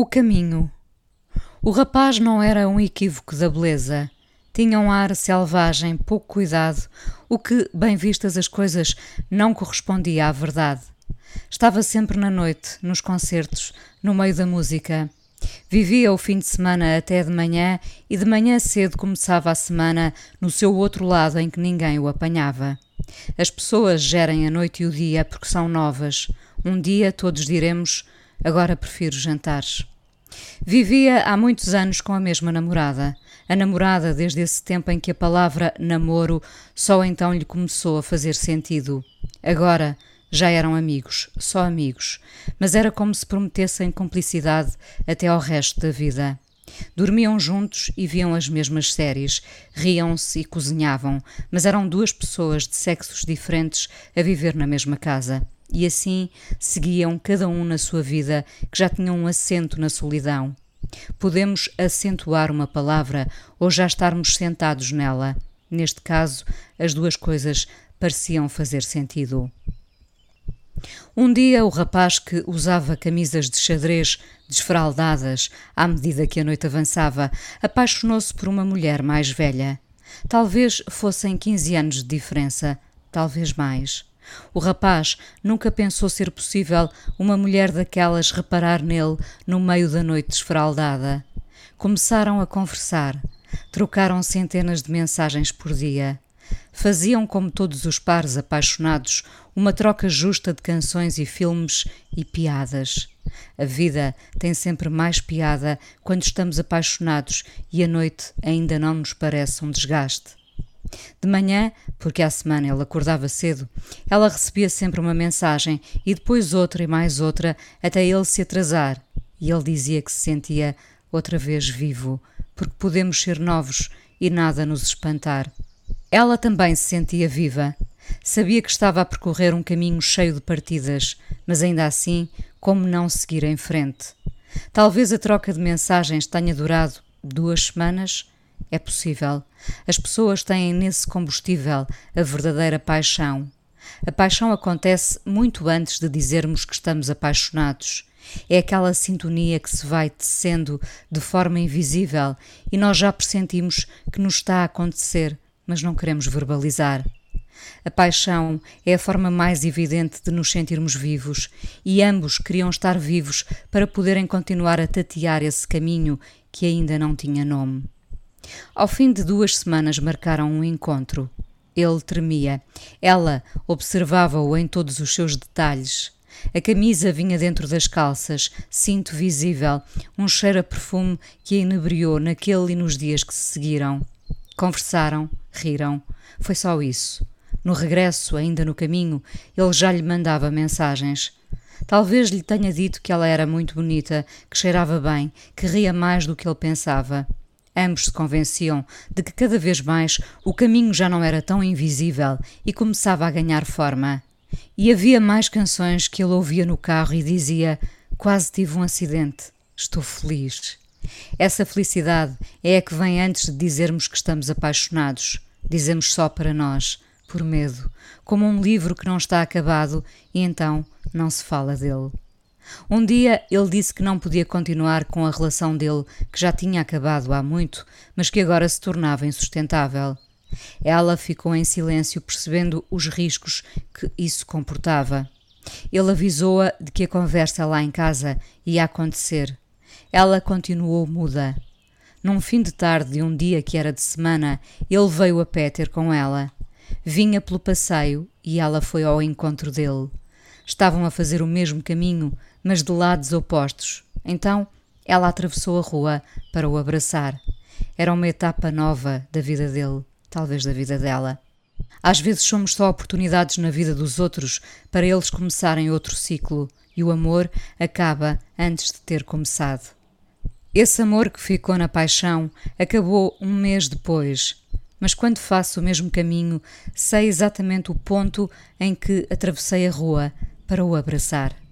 O caminho. O rapaz não era um equívoco da beleza. Tinha um ar selvagem, pouco cuidado, o que, bem vistas as coisas, não correspondia à verdade. Estava sempre na noite, nos concertos, no meio da música. Vivia o fim de semana até de manhã e de manhã cedo começava a semana no seu outro lado em que ninguém o apanhava. As pessoas gerem a noite e o dia porque são novas. Um dia todos diremos Agora prefiro jantares. Vivia há muitos anos com a mesma namorada. A namorada desde esse tempo em que a palavra namoro só então lhe começou a fazer sentido. Agora já eram amigos, só amigos, mas era como se prometessem cumplicidade até ao resto da vida. Dormiam juntos e viam as mesmas séries, riam-se e cozinhavam, mas eram duas pessoas de sexos diferentes a viver na mesma casa e assim seguiam cada um na sua vida, que já tinham um assento na solidão. Podemos acentuar uma palavra ou já estarmos sentados nela. Neste caso, as duas coisas pareciam fazer sentido. Um dia, o rapaz que usava camisas de xadrez desfraldadas à medida que a noite avançava apaixonou-se por uma mulher mais velha. Talvez fossem 15 anos de diferença, talvez mais. O rapaz nunca pensou ser possível uma mulher daquelas reparar nele no meio da noite esferaldada. Começaram a conversar, trocaram centenas de mensagens por dia. Faziam como todos os pares apaixonados, uma troca justa de canções e filmes e piadas. A vida tem sempre mais piada quando estamos apaixonados e a noite ainda não nos parece um desgaste. De manhã, porque à semana ele acordava cedo, ela recebia sempre uma mensagem e depois outra e mais outra até ele se atrasar. E ele dizia que se sentia outra vez vivo, porque podemos ser novos e nada nos espantar. Ela também se sentia viva. Sabia que estava a percorrer um caminho cheio de partidas, mas ainda assim, como não seguir em frente? Talvez a troca de mensagens tenha durado duas semanas é possível. As pessoas têm nesse combustível a verdadeira paixão. A paixão acontece muito antes de dizermos que estamos apaixonados. É aquela sintonia que se vai tecendo de forma invisível e nós já pressentimos que nos está a acontecer, mas não queremos verbalizar. A paixão é a forma mais evidente de nos sentirmos vivos e ambos queriam estar vivos para poderem continuar a tatear esse caminho que ainda não tinha nome. Ao fim de duas semanas marcaram um encontro. Ele tremia. Ela observava-o em todos os seus detalhes. A camisa vinha dentro das calças, cinto visível, um cheiro a perfume que a inebriou naquele e nos dias que se seguiram. Conversaram, riram. Foi só isso. No regresso, ainda no caminho, ele já lhe mandava mensagens. Talvez lhe tenha dito que ela era muito bonita, que cheirava bem, que ria mais do que ele pensava. Ambos se convenciam de que cada vez mais o caminho já não era tão invisível e começava a ganhar forma. E havia mais canções que ele ouvia no carro e dizia: Quase tive um acidente, estou feliz. Essa felicidade é a que vem antes de dizermos que estamos apaixonados. Dizemos só para nós, por medo, como um livro que não está acabado e então não se fala dele. Um dia ele disse que não podia continuar com a relação dele, que já tinha acabado há muito, mas que agora se tornava insustentável. Ela ficou em silêncio, percebendo os riscos que isso comportava. Ele avisou-a de que a conversa lá em casa ia acontecer. Ela continuou muda. Num fim de tarde de um dia que era de semana, ele veio a pé ter com ela. Vinha pelo passeio e ela foi ao encontro dele. Estavam a fazer o mesmo caminho, mas de lados opostos. Então ela atravessou a rua para o abraçar. Era uma etapa nova da vida dele, talvez da vida dela. Às vezes somos só oportunidades na vida dos outros para eles começarem outro ciclo e o amor acaba antes de ter começado. Esse amor que ficou na paixão acabou um mês depois, mas quando faço o mesmo caminho, sei exatamente o ponto em que atravessei a rua para o abraçar.